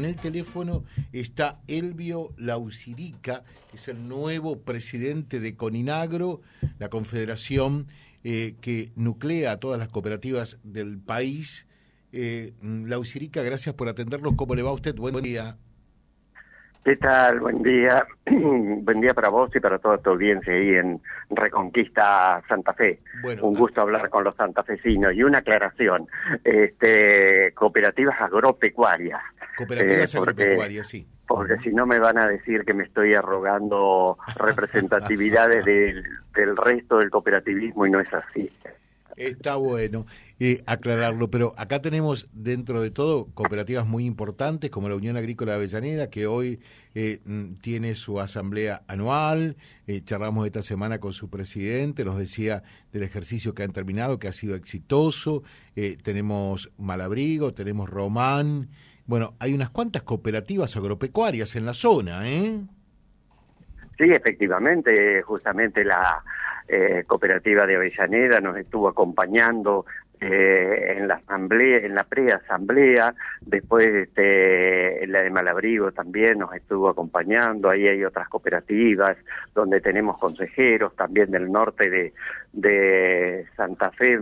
En el teléfono está Elvio Lausirica, que es el nuevo presidente de Coninagro, la confederación eh, que nuclea a todas las cooperativas del país. Eh, Lausirica, gracias por atendernos. ¿Cómo le va a usted? Buen día. ¿Qué tal? Buen día. Buen día para vos y para toda tu audiencia ahí en Reconquista Santa Fe. Un gusto hablar con los santafesinos. Y una aclaración, este, cooperativas agropecuarias. Cooperativas eh, agropecuarias, sí. Porque si no me van a decir que me estoy arrogando representatividades del, del resto del cooperativismo y no es así. Está bueno eh, aclararlo, pero acá tenemos dentro de todo cooperativas muy importantes como la Unión Agrícola de Avellaneda, que hoy eh, mm, tiene su asamblea anual. Eh, charlamos esta semana con su presidente, nos decía del ejercicio que han terminado, que ha sido exitoso. Eh, tenemos Malabrigo, tenemos Román. Bueno, hay unas cuantas cooperativas agropecuarias en la zona, ¿eh? Sí, efectivamente, justamente la eh, cooperativa de Avellaneda nos estuvo acompañando eh, en la asamblea, en la preasamblea, después este, la de Malabrigo también nos estuvo acompañando, ahí hay otras cooperativas donde tenemos consejeros también del norte de, de Santa Fe,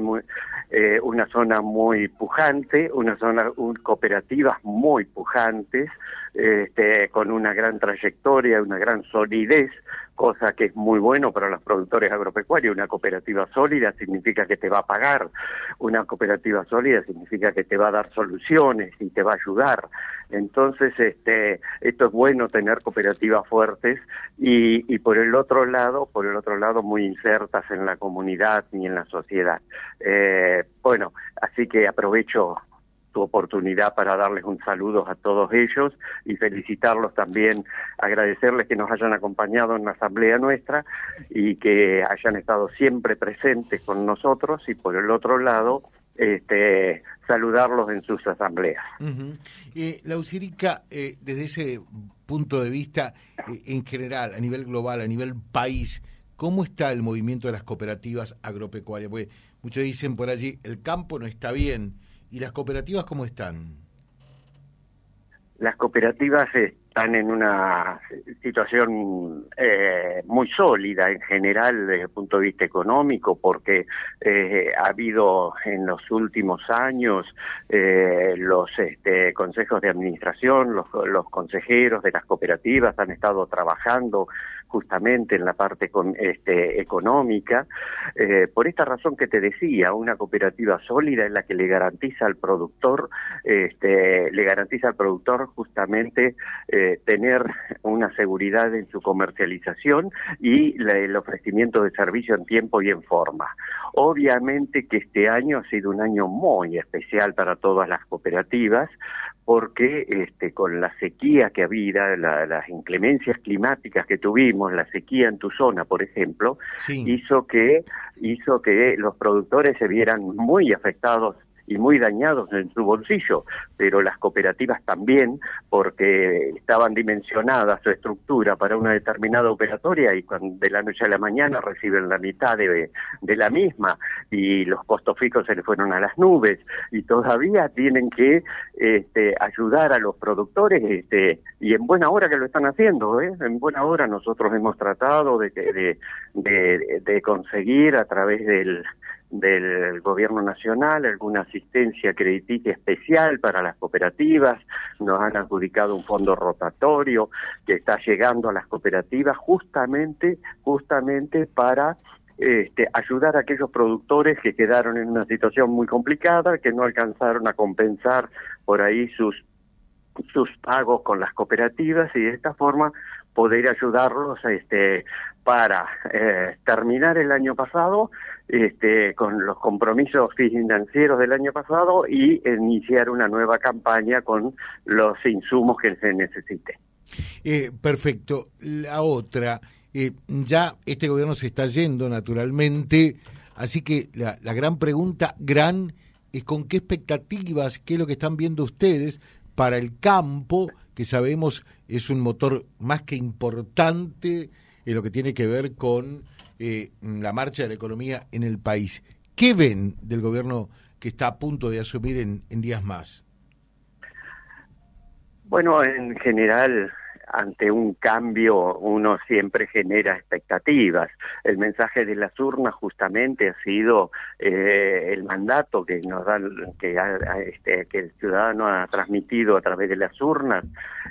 eh, una zona muy pujante, una zona, un, cooperativas muy pujantes, este, con una gran trayectoria, una gran solidez, cosa que es muy bueno para los productores agropecuarios. Una cooperativa sólida significa que te va a pagar, una cooperativa sólida significa que te va a dar soluciones y te va a ayudar. Entonces, este, esto es bueno tener cooperativas fuertes y, y por el otro lado, por el otro lado, muy insertas en la comunidad y en la sociedad. Eh, bueno, así que aprovecho oportunidad para darles un saludo a todos ellos y felicitarlos también, agradecerles que nos hayan acompañado en la asamblea nuestra y que hayan estado siempre presentes con nosotros y por el otro lado este, saludarlos en sus asambleas. eh, la Usirica, eh, desde ese punto de vista, eh, en general, a nivel global, a nivel país, ¿cómo está el movimiento de las cooperativas agropecuarias? Porque muchos dicen por allí, el campo no está bien, ¿Y las cooperativas cómo están? Las cooperativas están en una situación eh, muy sólida en general desde el punto de vista económico porque eh, ha habido en los últimos años eh, los este, consejos de administración, los, los consejeros de las cooperativas han estado trabajando justamente en la parte con, este, económica. Eh, por esta razón que te decía, una cooperativa sólida es la que le garantiza al productor, este, le garantiza al productor justamente eh, tener una seguridad en su comercialización y el ofrecimiento de servicio en tiempo y en forma. Obviamente que este año ha sido un año muy especial para todas las cooperativas porque este, con la sequía que había, las inclemencias climáticas que tuvimos, la sequía en tu zona, por ejemplo, hizo que hizo que los productores se vieran muy afectados y muy dañados en su bolsillo, pero las cooperativas también, porque estaban dimensionadas su estructura para una determinada operatoria y cuando de la noche a la mañana reciben la mitad de, de la misma y los costos fijos se les fueron a las nubes y todavía tienen que este, ayudar a los productores este, y en buena hora que lo están haciendo, ¿eh? en buena hora nosotros hemos tratado de, de, de, de conseguir a través del del gobierno nacional, alguna asistencia crediticia especial para las cooperativas, nos han adjudicado un fondo rotatorio que está llegando a las cooperativas justamente, justamente para este, ayudar a aquellos productores que quedaron en una situación muy complicada, que no alcanzaron a compensar por ahí sus sus pagos con las cooperativas y de esta forma poder ayudarlos este, para eh, terminar el año pasado este, con los compromisos financieros del año pasado y iniciar una nueva campaña con los insumos que se necesite. Eh, perfecto. La otra, eh, ya este gobierno se está yendo naturalmente, así que la, la gran pregunta, gran, es con qué expectativas, qué es lo que están viendo ustedes para el campo, que sabemos es un motor más que importante en lo que tiene que ver con eh, la marcha de la economía en el país. ¿Qué ven del gobierno que está a punto de asumir en, días más? Bueno, en general ante un cambio uno siempre genera expectativas. El mensaje de las urnas justamente ha sido eh, el mandato que nos da que, este, que el ciudadano ha transmitido a través de las urnas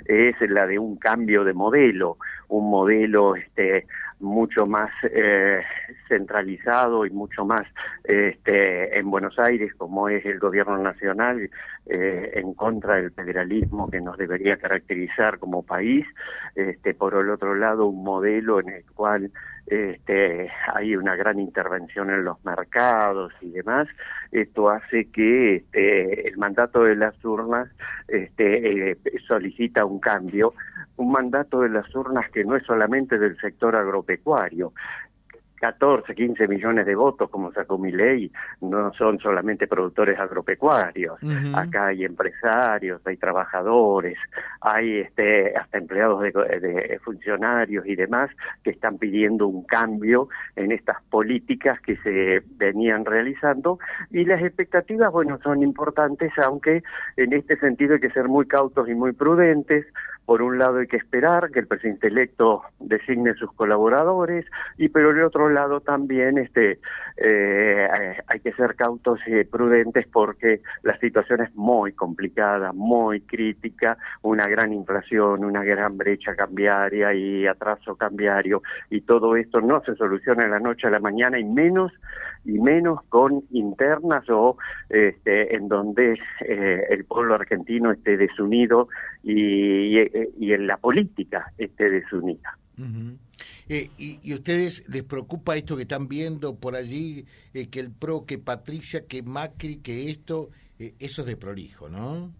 es la de un cambio de modelo, un modelo este mucho más eh, centralizado y mucho más este, en Buenos Aires, como es el gobierno nacional, eh, en contra del federalismo que nos debería caracterizar como país. Este, por el otro lado, un modelo en el cual este, hay una gran intervención en los mercados y demás. Esto hace que este, el mandato de las urnas este, eh, solicita un cambio un mandato de las urnas que no es solamente del sector agropecuario, 14, 15 millones de votos, como sacó mi ley, no son solamente productores agropecuarios. Acá hay empresarios, hay trabajadores, hay este, hasta empleados de, funcionarios y demás que están pidiendo un cambio en estas políticas que se venían realizando. Y las expectativas, bueno, son importantes, aunque en este sentido hay que ser muy cautos y muy prudentes por un lado hay que esperar que el presidente electo designe sus colaboradores y por el otro lado también este eh, hay que ser cautos y prudentes porque la situación es muy complicada, muy crítica, una gran inflación, una gran brecha cambiaria y atraso cambiario y todo esto no se soluciona de la noche a la mañana y menos y menos con internas o este, en donde eh, el pueblo argentino esté desunido y, en la política esté desunida. Eh, y, y, ustedes les preocupa esto que están viendo por allí, eh, que el PRO, que Patricia, que Macri, que esto, eso es de prolijo, ¿no?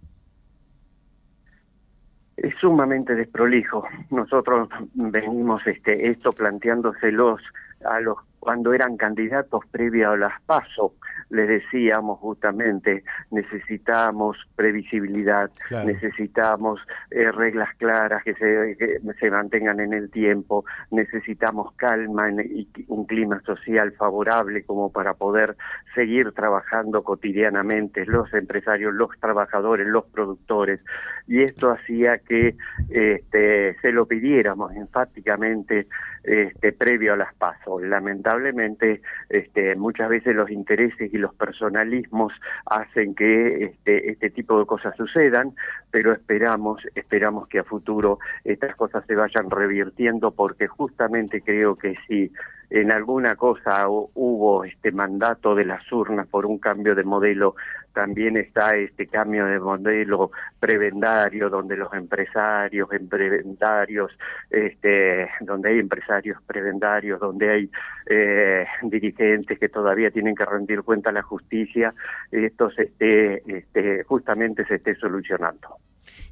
Es sumamente desprolijo. Nosotros venimos este, esto planteándoselos a los cuando eran candidatos previo a las PASO, les decíamos justamente, necesitamos previsibilidad, necesitamos eh, reglas claras que se, se mantengan en el tiempo, necesitamos calma y un clima social favorable como para poder seguir trabajando cotidianamente los empresarios, los trabajadores, los productores. Y esto hacía que este, se lo pidiéramos enfáticamente este, previo a las PASO. Lamentablemente, este, muchas veces los intereses y los personalismos hacen que este, este tipo de cosas sucedan, pero esperamos, esperamos que a futuro estas cosas se vayan revirtiendo porque justamente creo que si en alguna cosa hubo este mandato de las urnas por un cambio de modelo, también está este cambio de modelo prebendario, donde los empresarios en prebendarios, este, donde hay empresarios prebendarios, donde hay eh, dirigentes que todavía tienen que rendir cuenta a la justicia, esto se esté, este, justamente se esté solucionando.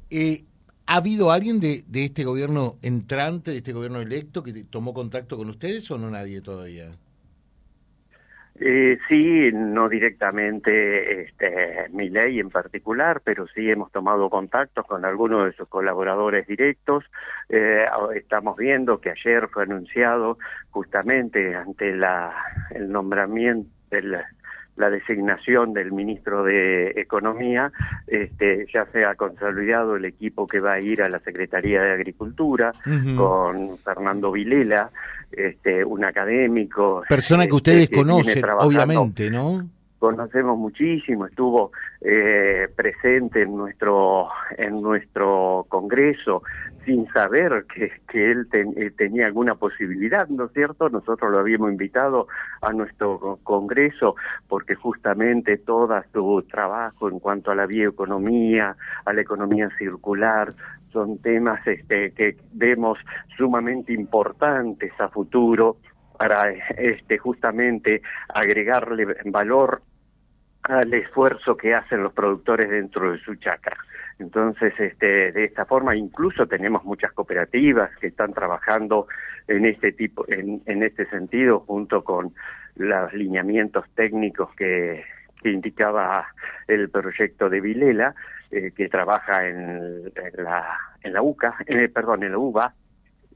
Eh, ¿Ha habido alguien de, este gobierno entrante, de este gobierno electo, que tomó contacto con ustedes o no nadie todavía? Eh, sí, no directamente este, mi ley en particular, pero sí hemos tomado contactos con algunos de sus colaboradores directos. Eh, estamos viendo que ayer fue anunciado justamente ante la, el nombramiento del la designación del ministro de Economía, este, ya se ha consolidado el equipo que va a ir a la Secretaría de Agricultura con Fernando Vilela, este, un académico. Persona que este, ustedes conocen, obviamente, ¿no? Conocemos muchísimo, estuvo eh, presente en nuestro en nuestro congreso sin saber que, que él eh, tenía alguna posibilidad, ¿no es cierto? Nosotros lo habíamos invitado a nuestro congreso porque justamente todo su trabajo en cuanto a la bioeconomía, a la economía circular, son temas este, que vemos sumamente importantes a futuro para este justamente agregarle valor al esfuerzo que hacen los productores dentro de su chacra. Entonces, este, de esta forma, incluso tenemos muchas cooperativas que están trabajando en este tipo, en, en este sentido, junto con los lineamientos técnicos que, indicaba el proyecto de Vilela, eh, que trabaja en, la, en la UCA, eh, perdón, en la UBA,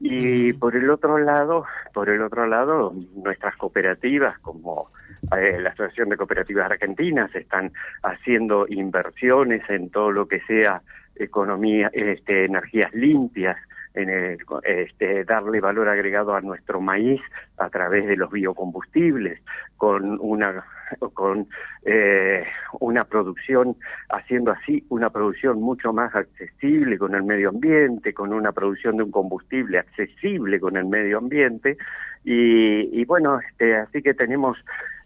y por el otro lado, por el otro lado, nuestras cooperativas como eh, la Asociación de Cooperativas Argentinas están haciendo inversiones en todo lo que sea economía, este, energías limpias, en este, darle valor agregado a nuestro maíz a través de los biocombustibles, con una con eh, una producción, haciendo así una producción mucho más accesible con el medio ambiente, con una producción de un combustible accesible con el medio ambiente, y, y bueno, este, así que tenemos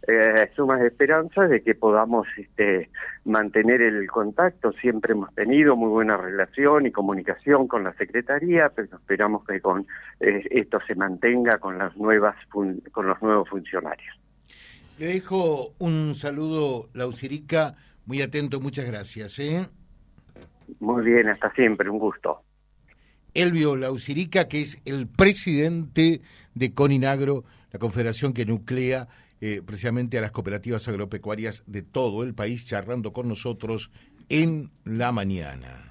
eh, sumas esperanzas de que podamos este, mantener el contacto. Siempre hemos tenido muy buena relación y comunicación con la Secretaría, pero esperamos que con eh, esto se mantenga con las nuevas con los nuevos funcionarios. Le dejo un saludo, Lausirica, muy atento, muchas gracias. ¿eh? Muy bien, hasta siempre, un gusto. Elvio Lausirica, que es el presidente de Coninagro, la confederación que nuclea eh, precisamente a las cooperativas agropecuarias de todo el país, charlando con nosotros en la mañana